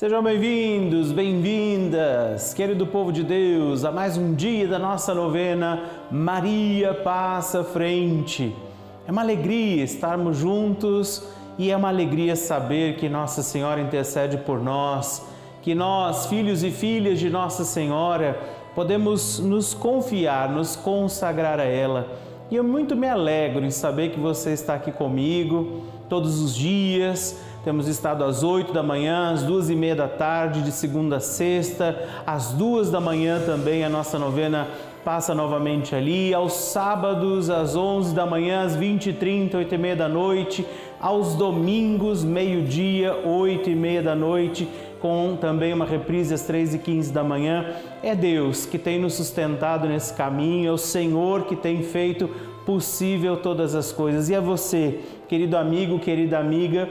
Sejam bem-vindos, bem-vindas, querido povo de Deus, a mais um dia da nossa novena Maria Passa Frente. É uma alegria estarmos juntos e é uma alegria saber que Nossa Senhora intercede por nós, que nós, filhos e filhas de Nossa Senhora, podemos nos confiar, nos consagrar a ela. E eu muito me alegro em saber que você está aqui comigo todos os dias. Temos estado às 8 da manhã, às duas e meia da tarde, de segunda a sexta, às duas da manhã também a nossa novena passa novamente ali, aos sábados às 11 da manhã, às 20 e 30, 8 e meia da noite, aos domingos, meio-dia, 8 e meia da noite, com também uma reprise às 3 e 15 da manhã. É Deus que tem nos sustentado nesse caminho, é o Senhor que tem feito possível todas as coisas. E é você, querido amigo, querida amiga,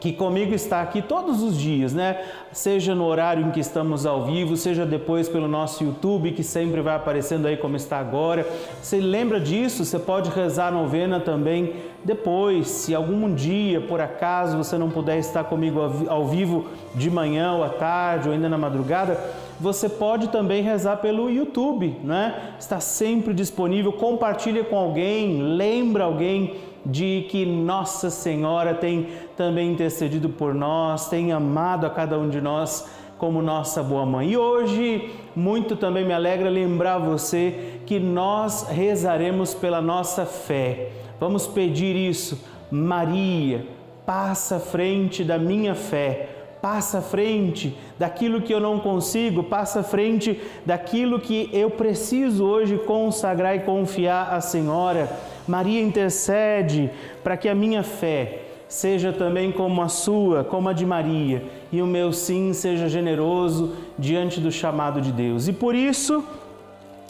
que comigo está aqui todos os dias, né? Seja no horário em que estamos ao vivo, seja depois pelo nosso YouTube, que sempre vai aparecendo aí como está agora. Você lembra disso? Você pode rezar a novena também depois. Se algum dia, por acaso, você não puder estar comigo ao vivo de manhã ou à tarde ou ainda na madrugada, você pode também rezar pelo YouTube, né? Está sempre disponível. Compartilha com alguém, lembra alguém de que Nossa Senhora tem também intercedido por nós, tem amado a cada um de nós como nossa boa mãe. E hoje, muito também me alegra lembrar você que nós rezaremos pela nossa fé. Vamos pedir isso. Maria, passa à frente da minha fé passa à frente daquilo que eu não consigo, passa à frente daquilo que eu preciso hoje consagrar e confiar à Senhora. Maria intercede para que a minha fé seja também como a sua, como a de Maria, e o meu sim seja generoso diante do chamado de Deus. E por isso,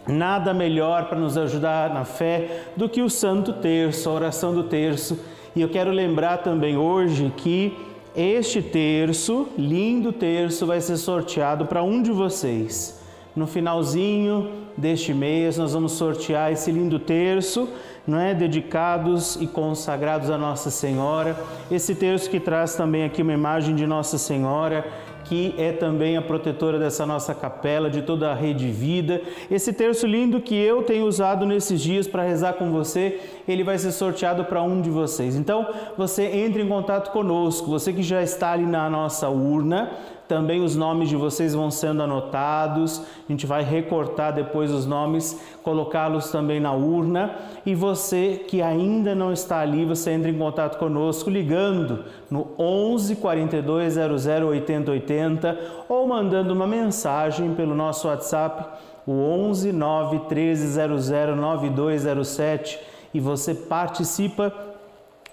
nada melhor para nos ajudar na fé do que o Santo Terço, a oração do Terço. E eu quero lembrar também hoje que este terço, lindo terço, vai ser sorteado para um de vocês. No finalzinho deste mês, nós vamos sortear esse lindo terço, não é? Dedicados e consagrados a Nossa Senhora. Esse terço que traz também aqui uma imagem de Nossa Senhora que é também a protetora dessa nossa capela, de toda a rede vida. Esse terço lindo que eu tenho usado nesses dias para rezar com você, ele vai ser sorteado para um de vocês. Então, você entre em contato conosco, você que já está ali na nossa urna, também os nomes de vocês vão sendo anotados. A gente vai recortar depois os nomes, colocá-los também na urna. E você que ainda não está ali, você entra em contato conosco ligando no 11 42 00 80 80 ou mandando uma mensagem pelo nosso WhatsApp, o 11 9 13 00 9207 e você participa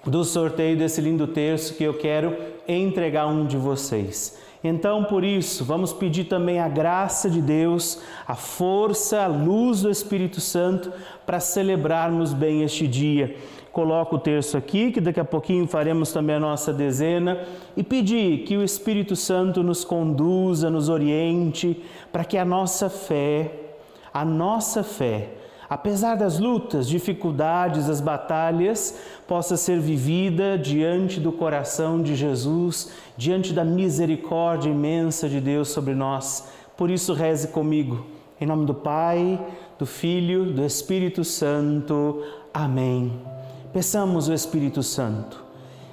do sorteio desse lindo terço que eu quero entregar um de vocês. Então, por isso, vamos pedir também a graça de Deus, a força, a luz do Espírito Santo para celebrarmos bem este dia. Coloco o terço aqui, que daqui a pouquinho faremos também a nossa dezena, e pedir que o Espírito Santo nos conduza, nos oriente, para que a nossa fé, a nossa fé, apesar das lutas, dificuldades, as batalhas, possa ser vivida diante do coração de Jesus, diante da misericórdia imensa de Deus sobre nós. Por isso, reze comigo. Em nome do Pai, do Filho, do Espírito Santo. Amém. Peçamos o Espírito Santo.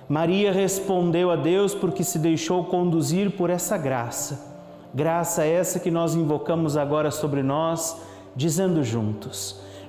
Maria respondeu a Deus porque se deixou conduzir por essa graça. Graça essa que nós invocamos agora sobre nós, dizendo juntos: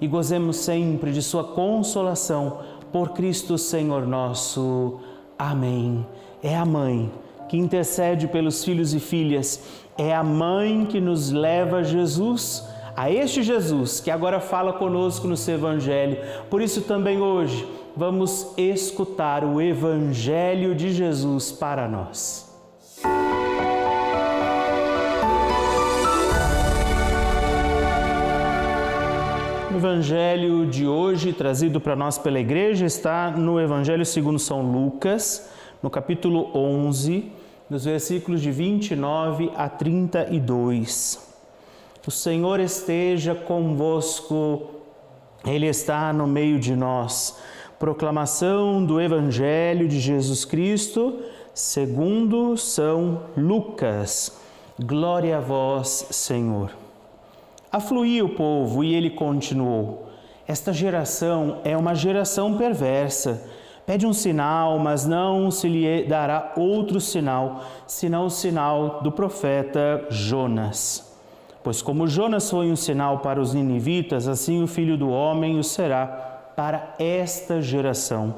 e gozemos sempre de Sua consolação por Cristo Senhor nosso. Amém. É a mãe que intercede pelos filhos e filhas, é a mãe que nos leva a Jesus, a este Jesus que agora fala conosco no seu Evangelho. Por isso também hoje vamos escutar o Evangelho de Jesus para nós. Evangelho de hoje, trazido para nós pela igreja, está no Evangelho segundo São Lucas, no capítulo 11, nos versículos de 29 a 32. O Senhor esteja convosco, Ele está no meio de nós. Proclamação do Evangelho de Jesus Cristo, segundo São Lucas. Glória a vós, Senhor. Afluía o povo e ele continuou: Esta geração é uma geração perversa. Pede um sinal, mas não se lhe dará outro sinal, senão o sinal do profeta Jonas. Pois como Jonas foi um sinal para os ninivitas, assim o filho do homem o será para esta geração.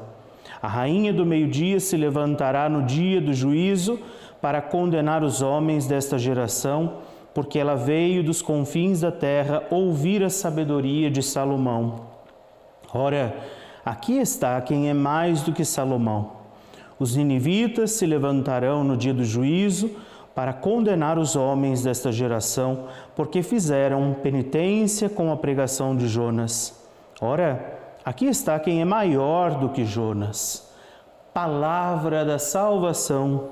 A rainha do meio-dia se levantará no dia do juízo para condenar os homens desta geração, porque ela veio dos confins da terra ouvir a sabedoria de Salomão. Ora, aqui está quem é mais do que Salomão. Os ninivitas se levantarão no dia do juízo para condenar os homens desta geração, porque fizeram penitência com a pregação de Jonas. Ora, aqui está quem é maior do que Jonas. Palavra da salvação,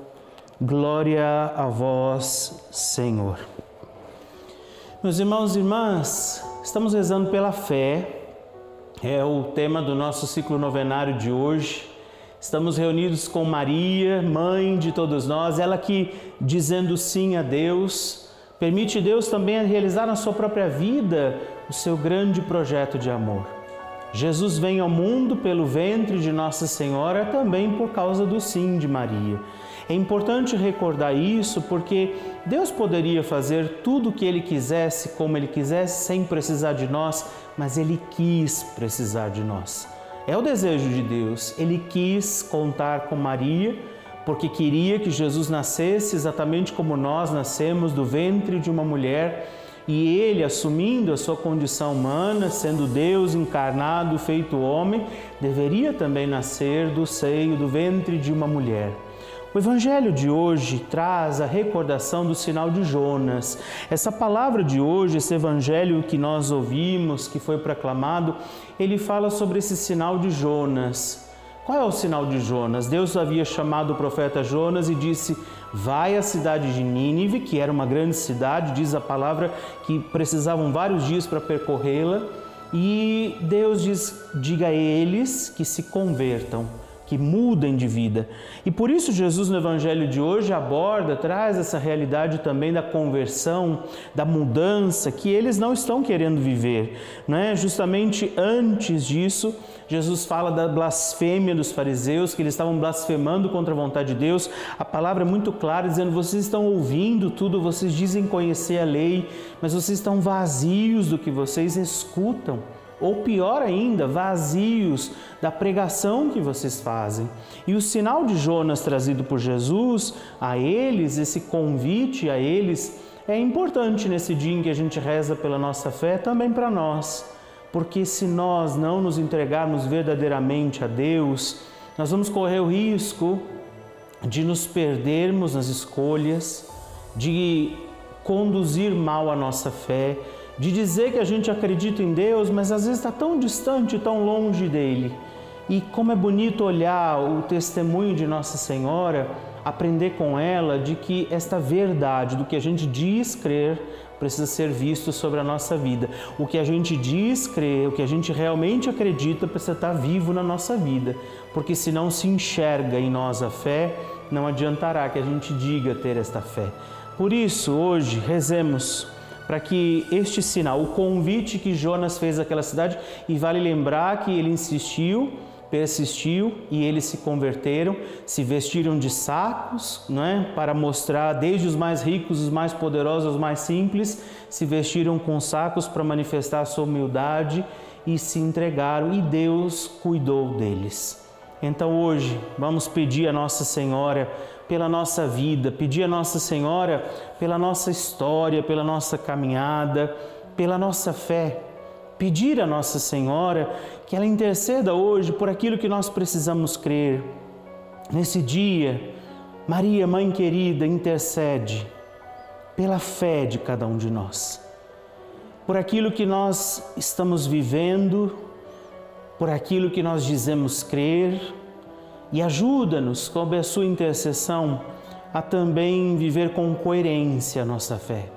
glória a vós, Senhor. Meus irmãos e irmãs, estamos rezando pela fé, é o tema do nosso ciclo novenário de hoje. Estamos reunidos com Maria, mãe de todos nós, ela que, dizendo sim a Deus, permite Deus também realizar na sua própria vida o seu grande projeto de amor. Jesus vem ao mundo pelo ventre de Nossa Senhora também por causa do sim de Maria. É importante recordar isso porque Deus poderia fazer tudo o que Ele quisesse, como Ele quisesse, sem precisar de nós, mas Ele quis precisar de nós. É o desejo de Deus. Ele quis contar com Maria porque queria que Jesus nascesse exatamente como nós nascemos do ventre de uma mulher e ele, assumindo a sua condição humana, sendo Deus encarnado, feito homem, deveria também nascer do seio, do ventre de uma mulher. O Evangelho de hoje traz a recordação do sinal de Jonas. Essa palavra de hoje, esse Evangelho que nós ouvimos, que foi proclamado, ele fala sobre esse sinal de Jonas. Qual é o sinal de Jonas? Deus havia chamado o profeta Jonas e disse: Vai à cidade de Nínive, que era uma grande cidade, diz a palavra que precisavam vários dias para percorrê-la. E Deus diz: Diga a eles que se convertam que mudem de vida. E por isso Jesus no evangelho de hoje aborda, traz essa realidade também da conversão, da mudança que eles não estão querendo viver, né? Justamente antes disso, Jesus fala da blasfêmia dos fariseus, que eles estavam blasfemando contra a vontade de Deus. A palavra é muito clara dizendo: vocês estão ouvindo tudo, vocês dizem conhecer a lei, mas vocês estão vazios do que vocês escutam ou pior ainda, vazios da pregação que vocês fazem. E o sinal de Jonas trazido por Jesus a eles, esse convite a eles, é importante nesse dia em que a gente reza pela nossa fé, também para nós. Porque se nós não nos entregarmos verdadeiramente a Deus, nós vamos correr o risco de nos perdermos nas escolhas, de conduzir mal a nossa fé, de dizer que a gente acredita em Deus, mas às vezes está tão distante, tão longe dele. E como é bonito olhar o testemunho de Nossa Senhora, aprender com ela de que esta verdade do que a gente diz crer precisa ser visto sobre a nossa vida. O que a gente diz crer, o que a gente realmente acredita precisa estar vivo na nossa vida, porque se não se enxerga em nós a fé, não adiantará que a gente diga ter esta fé. Por isso, hoje, rezemos para que este sinal, o convite que Jonas fez àquela cidade, e vale lembrar que ele insistiu, persistiu e eles se converteram, se vestiram de sacos, não é? para mostrar desde os mais ricos, os mais poderosos, os mais simples, se vestiram com sacos para manifestar a sua humildade e se entregaram e Deus cuidou deles. Então hoje vamos pedir a Nossa Senhora pela nossa vida, pedir a Nossa Senhora pela nossa história, pela nossa caminhada, pela nossa fé. Pedir a Nossa Senhora que ela interceda hoje por aquilo que nós precisamos crer. Nesse dia, Maria, Mãe querida, intercede pela fé de cada um de nós. por aquilo que nós estamos vivendo, por aquilo que nós dizemos crer e ajuda-nos, sob a sua intercessão, a também viver com coerência a nossa fé.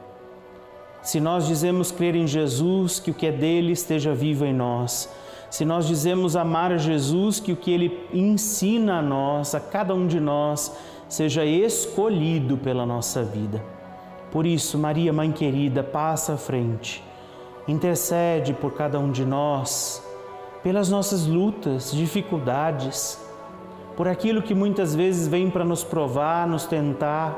Se nós dizemos crer em Jesus, que o que é dele esteja vivo em nós. Se nós dizemos amar a Jesus, que o que ele ensina a nós, a cada um de nós, seja escolhido pela nossa vida. Por isso, Maria, Mãe querida, passa à frente, intercede por cada um de nós, pelas nossas lutas, dificuldades, por aquilo que muitas vezes vem para nos provar, nos tentar,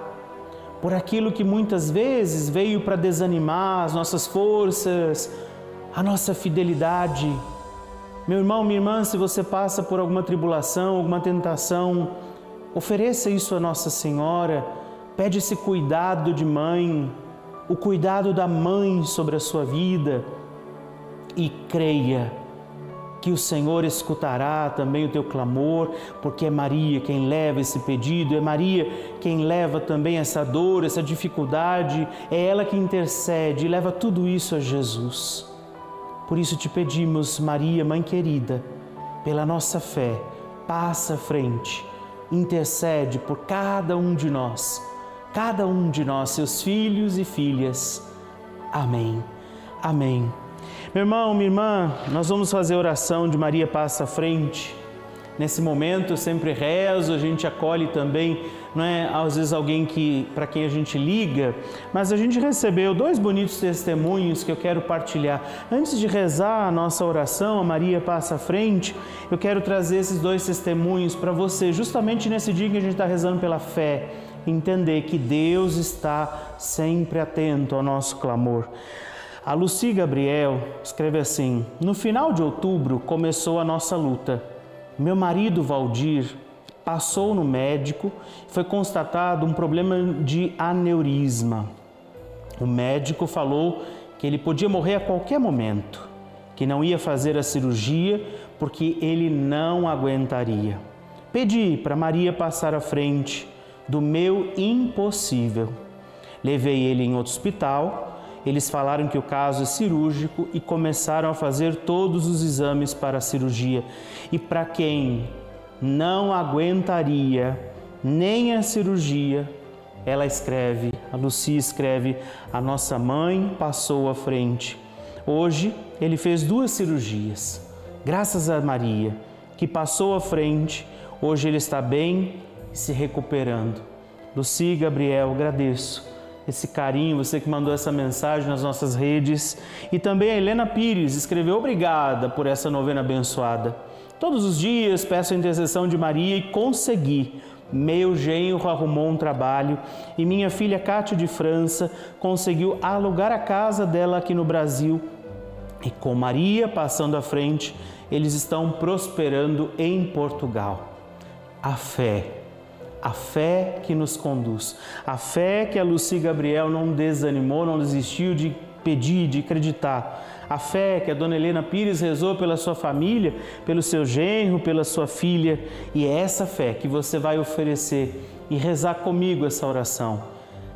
por aquilo que muitas vezes veio para desanimar as nossas forças, a nossa fidelidade. Meu irmão, minha irmã, se você passa por alguma tribulação, alguma tentação, ofereça isso a Nossa Senhora, pede esse cuidado de mãe, o cuidado da mãe sobre a sua vida e creia que o Senhor escutará também o teu clamor, porque é Maria quem leva esse pedido, é Maria quem leva também essa dor, essa dificuldade, é ela que intercede e leva tudo isso a Jesus. Por isso te pedimos, Maria, Mãe querida, pela nossa fé, passa à frente, intercede por cada um de nós, cada um de nós, seus filhos e filhas. Amém. Amém. Meu irmão, minha irmã, nós vamos fazer oração de Maria Passa à Frente. Nesse momento eu sempre rezo, a gente acolhe também, não é às vezes alguém que para quem a gente liga, mas a gente recebeu dois bonitos testemunhos que eu quero partilhar. Antes de rezar a nossa oração, a Maria passa à frente, eu quero trazer esses dois testemunhos para você, justamente nesse dia que a gente está rezando pela fé, entender que Deus está sempre atento ao nosso clamor. A Luci Gabriel escreve assim: No final de outubro começou a nossa luta. Meu marido Valdir passou no médico e foi constatado um problema de aneurisma. O médico falou que ele podia morrer a qualquer momento, que não ia fazer a cirurgia porque ele não aguentaria. Pedi para Maria passar à frente do meu impossível. Levei ele em outro hospital eles falaram que o caso é cirúrgico e começaram a fazer todos os exames para a cirurgia. E para quem não aguentaria nem a cirurgia, ela escreve, a Lucia escreve: a nossa mãe passou à frente. Hoje ele fez duas cirurgias. Graças a Maria, que passou à frente, hoje ele está bem se recuperando. Lucia e Gabriel, agradeço esse carinho, você que mandou essa mensagem nas nossas redes. E também a Helena Pires escreveu: Obrigada por essa novena abençoada. Todos os dias peço a intercessão de Maria e consegui. Meu genro arrumou um trabalho e minha filha Cátia de França conseguiu alugar a casa dela aqui no Brasil. E com Maria passando à frente, eles estão prosperando em Portugal. A fé a fé que nos conduz, a fé que a Lucy Gabriel não desanimou, não desistiu de pedir, de acreditar, a fé que a dona Helena Pires rezou pela sua família, pelo seu genro, pela sua filha, e é essa fé que você vai oferecer e rezar comigo essa oração.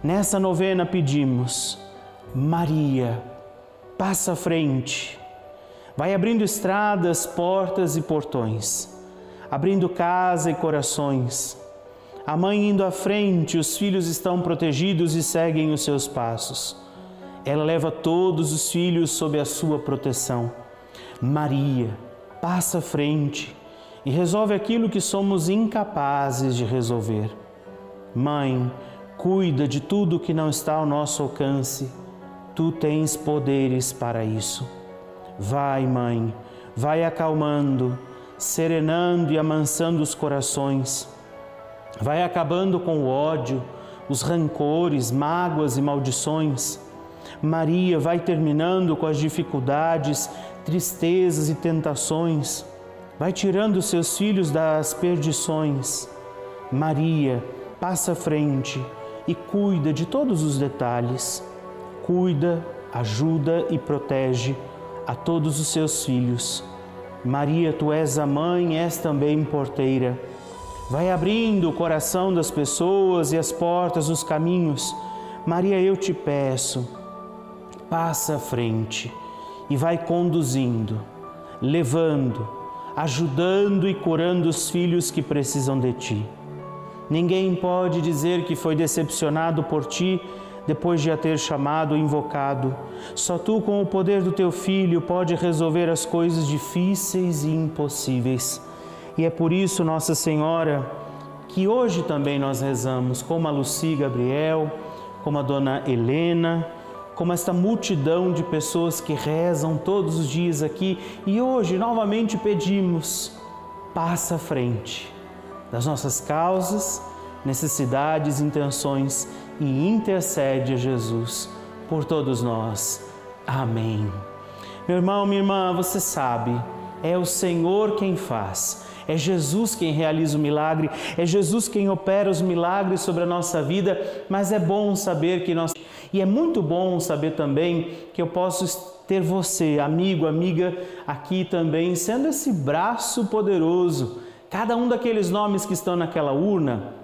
Nessa novena pedimos, Maria, passa à frente, vai abrindo estradas, portas e portões, abrindo casa e corações a mãe indo à frente, os filhos estão protegidos e seguem os seus passos. Ela leva todos os filhos sob a sua proteção. Maria passa à frente e resolve aquilo que somos incapazes de resolver. Mãe, cuida de tudo que não está ao nosso alcance. Tu tens poderes para isso. Vai, mãe, vai acalmando, serenando e amansando os corações vai acabando com o ódio, os rancores, mágoas e maldições. Maria vai terminando com as dificuldades, tristezas e tentações. Vai tirando seus filhos das perdições. Maria passa à frente e cuida de todos os detalhes. Cuida, ajuda e protege a todos os seus filhos. Maria, tu és a mãe, és também porteira Vai abrindo o coração das pessoas e as portas dos caminhos. Maria, eu te peço, passa à frente e vai conduzindo, levando, ajudando e curando os filhos que precisam de ti. Ninguém pode dizer que foi decepcionado por ti depois de a ter chamado invocado. Só tu, com o poder do teu filho, pode resolver as coisas difíceis e impossíveis. E é por isso, Nossa Senhora, que hoje também nós rezamos, como a Luci Gabriel, como a dona Helena, como esta multidão de pessoas que rezam todos os dias aqui e hoje novamente pedimos, passa à frente das nossas causas, necessidades, intenções e intercede a Jesus por todos nós. Amém. Meu irmão, minha irmã, você sabe, é o Senhor quem faz. É Jesus quem realiza o milagre, é Jesus quem opera os milagres sobre a nossa vida, mas é bom saber que nós. E é muito bom saber também que eu posso ter você, amigo, amiga, aqui também, sendo esse braço poderoso. Cada um daqueles nomes que estão naquela urna,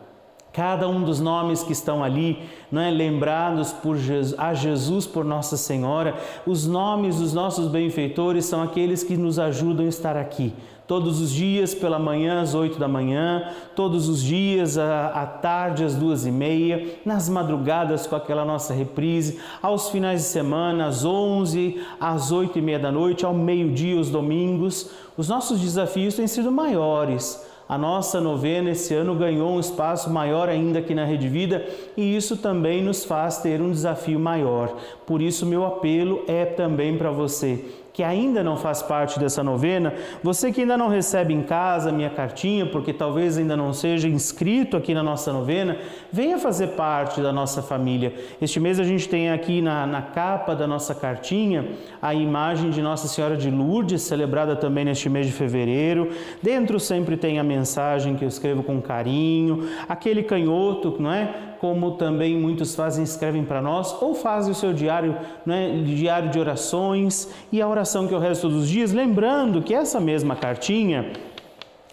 Cada um dos nomes que estão ali, não é, lembrados por Jesus, a Jesus por Nossa Senhora, os nomes dos nossos benfeitores são aqueles que nos ajudam a estar aqui. Todos os dias pela manhã às oito da manhã, todos os dias à, à tarde às duas e meia, nas madrugadas com aquela nossa reprise, aos finais de semana às onze, às oito e meia da noite, ao meio-dia, os domingos. Os nossos desafios têm sido maiores a nossa novena esse ano ganhou um espaço maior ainda aqui na Rede Vida e isso também nos faz ter um desafio maior. Por isso, meu apelo é também para você que ainda não faz parte dessa novena, você que ainda não recebe em casa a minha cartinha, porque talvez ainda não seja inscrito aqui na nossa novena, venha fazer parte da nossa família. Este mês a gente tem aqui na, na capa da nossa cartinha a imagem de Nossa Senhora de Lourdes, celebrada também neste mês de fevereiro. Dentro sempre tem a mensagem que eu escrevo com carinho, aquele canhoto, não é? Como também muitos fazem, escrevem para nós, ou fazem o seu diário, né, diário de orações e a oração que eu rezo todos os dias, lembrando que essa mesma cartinha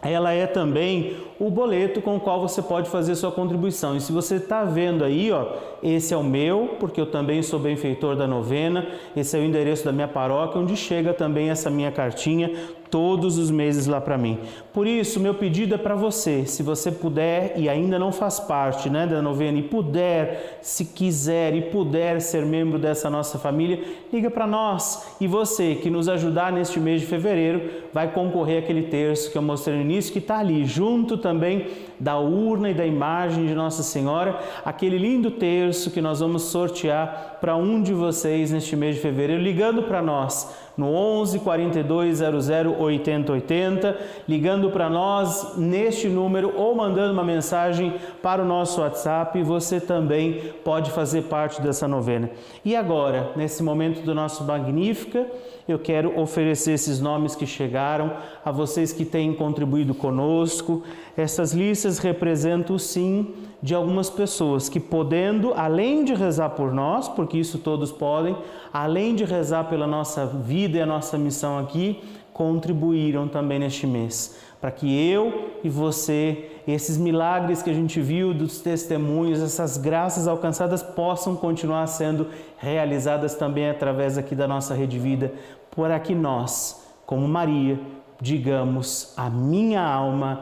ela é também o boleto com o qual você pode fazer sua contribuição. E se você está vendo aí, ó, esse é o meu, porque eu também sou benfeitor da novena, esse é o endereço da minha paróquia, onde chega também essa minha cartinha todos os meses lá para mim. Por isso, meu pedido é para você, se você puder e ainda não faz parte né, da novena e puder, se quiser e puder ser membro dessa nossa família, liga para nós. E você que nos ajudar neste mês de fevereiro vai concorrer àquele terço que eu mostrei no início, que está ali junto também da urna e da imagem de Nossa Senhora, aquele lindo terço que nós vamos sortear para um de vocês neste mês de fevereiro, ligando para nós no 11 42 00 80 80, ligando para nós neste número ou mandando uma mensagem para o nosso WhatsApp, você também pode fazer parte dessa novena. E agora, nesse momento do nosso Magnífica, eu quero oferecer esses nomes que chegaram a vocês que têm contribuído conosco. Essas listas representam sim de algumas pessoas que, podendo, além de rezar por nós, porque isso todos podem, além de rezar pela nossa vida e a nossa missão aqui, contribuíram também neste mês, para que eu e você, esses milagres que a gente viu dos testemunhos, essas graças alcançadas possam continuar sendo realizadas também através aqui da nossa rede vida, para que nós, como Maria, digamos: a minha alma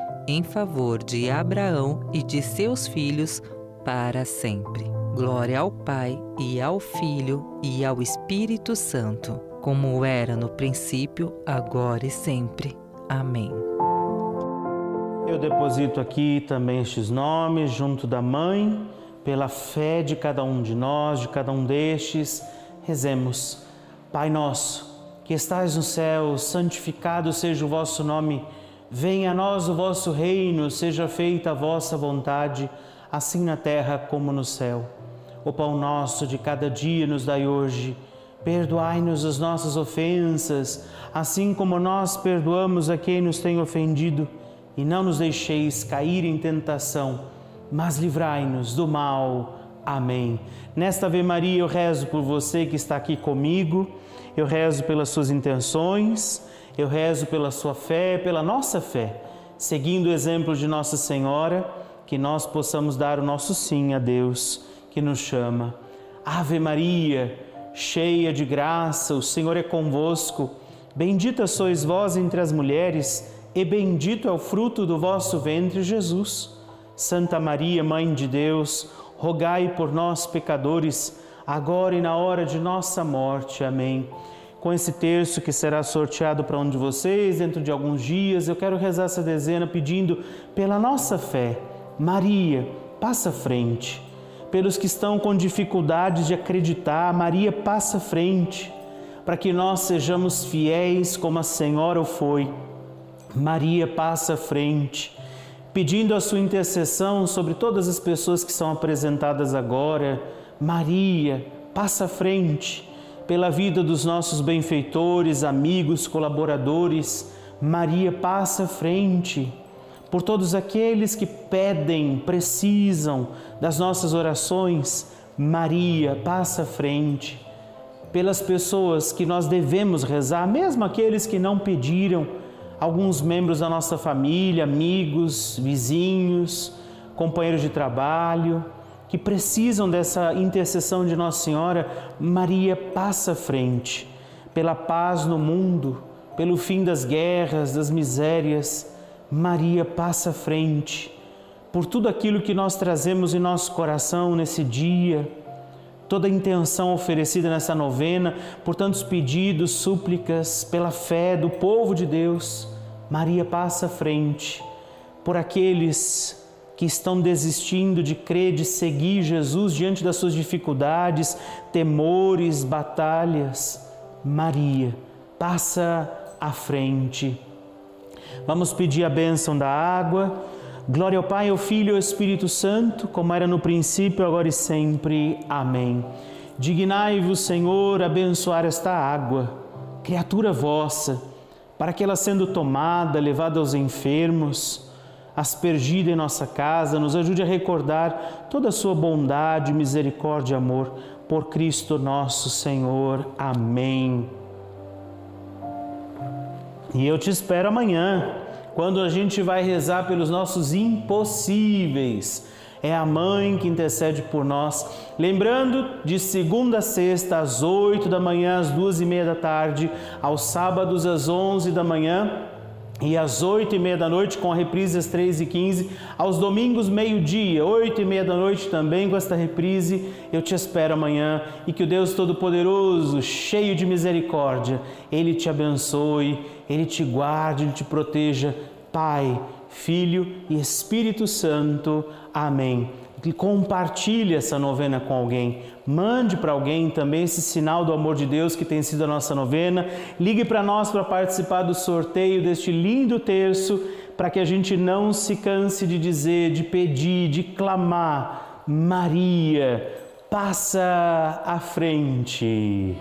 em favor de Abraão e de seus filhos para sempre. Glória ao Pai e ao Filho e ao Espírito Santo, como era no princípio, agora e sempre Amém. Eu deposito aqui também estes nomes junto da Mãe, pela fé de cada um de nós, de cada um destes. Rezemos. Pai nosso, que estais no céu, santificado seja o vosso nome. Venha a nós o vosso reino, seja feita a vossa vontade, assim na terra como no céu. O pão nosso de cada dia nos dai hoje. Perdoai-nos as nossas ofensas, assim como nós perdoamos a quem nos tem ofendido, e não nos deixeis cair em tentação, mas livrai-nos do mal. Amém. Nesta Ave Maria eu rezo por você que está aqui comigo, eu rezo pelas suas intenções, eu rezo pela sua fé, pela nossa fé, seguindo o exemplo de Nossa Senhora, que nós possamos dar o nosso sim a Deus que nos chama. Ave Maria, cheia de graça, o Senhor é convosco. Bendita sois vós entre as mulheres, e bendito é o fruto do vosso ventre, Jesus. Santa Maria, Mãe de Deus, rogai por nós, pecadores, agora e na hora de nossa morte. Amém. Com esse terço que será sorteado para um de vocês dentro de alguns dias, eu quero rezar essa dezena pedindo pela nossa fé. Maria, passa frente pelos que estão com dificuldades de acreditar, Maria passa frente, para que nós sejamos fiéis como a Senhora foi. Maria passa frente, pedindo a sua intercessão sobre todas as pessoas que são apresentadas agora. Maria passa frente, pela vida dos nossos benfeitores, amigos, colaboradores. Maria passa à frente por todos aqueles que pedem, precisam das nossas orações. Maria, passa à frente. Pelas pessoas que nós devemos rezar, mesmo aqueles que não pediram, alguns membros da nossa família, amigos, vizinhos, companheiros de trabalho, que precisam dessa intercessão de Nossa Senhora, Maria passa à frente, pela paz no mundo, pelo fim das guerras, das misérias, Maria passa à frente por tudo aquilo que nós trazemos em nosso coração nesse dia, toda a intenção oferecida nessa novena, por tantos pedidos, súplicas, pela fé do povo de Deus. Maria passa à frente por aqueles que estão desistindo de crer, de seguir Jesus diante das suas dificuldades, temores, batalhas. Maria passa à frente Vamos pedir a bênção da água. Glória ao Pai, ao Filho e ao Espírito Santo, como era no princípio, agora e sempre. Amém. Dignai-vos, Senhor, abençoar esta água, criatura vossa, para que ela sendo tomada, levada aos enfermos, aspergida em nossa casa, nos ajude a recordar toda a sua bondade, misericórdia e amor por Cristo nosso Senhor. Amém. E eu te espero amanhã, quando a gente vai rezar pelos nossos impossíveis. É a mãe que intercede por nós. Lembrando, de segunda a sexta, às oito da manhã, às duas e meia da tarde, aos sábados, às onze da manhã, e às oito e meia da noite com a reprise às três e quinze, aos domingos meio-dia, oito e meia da noite também com esta reprise. Eu te espero amanhã e que o Deus Todo-Poderoso, cheio de misericórdia, Ele te abençoe, Ele te guarde, Ele te proteja. Pai, Filho e Espírito Santo. Amém compartilhe essa novena com alguém. Mande para alguém também esse sinal do amor de Deus que tem sido a nossa novena. Ligue para nós para participar do sorteio deste lindo terço, para que a gente não se canse de dizer, de pedir, de clamar: Maria, passa à frente.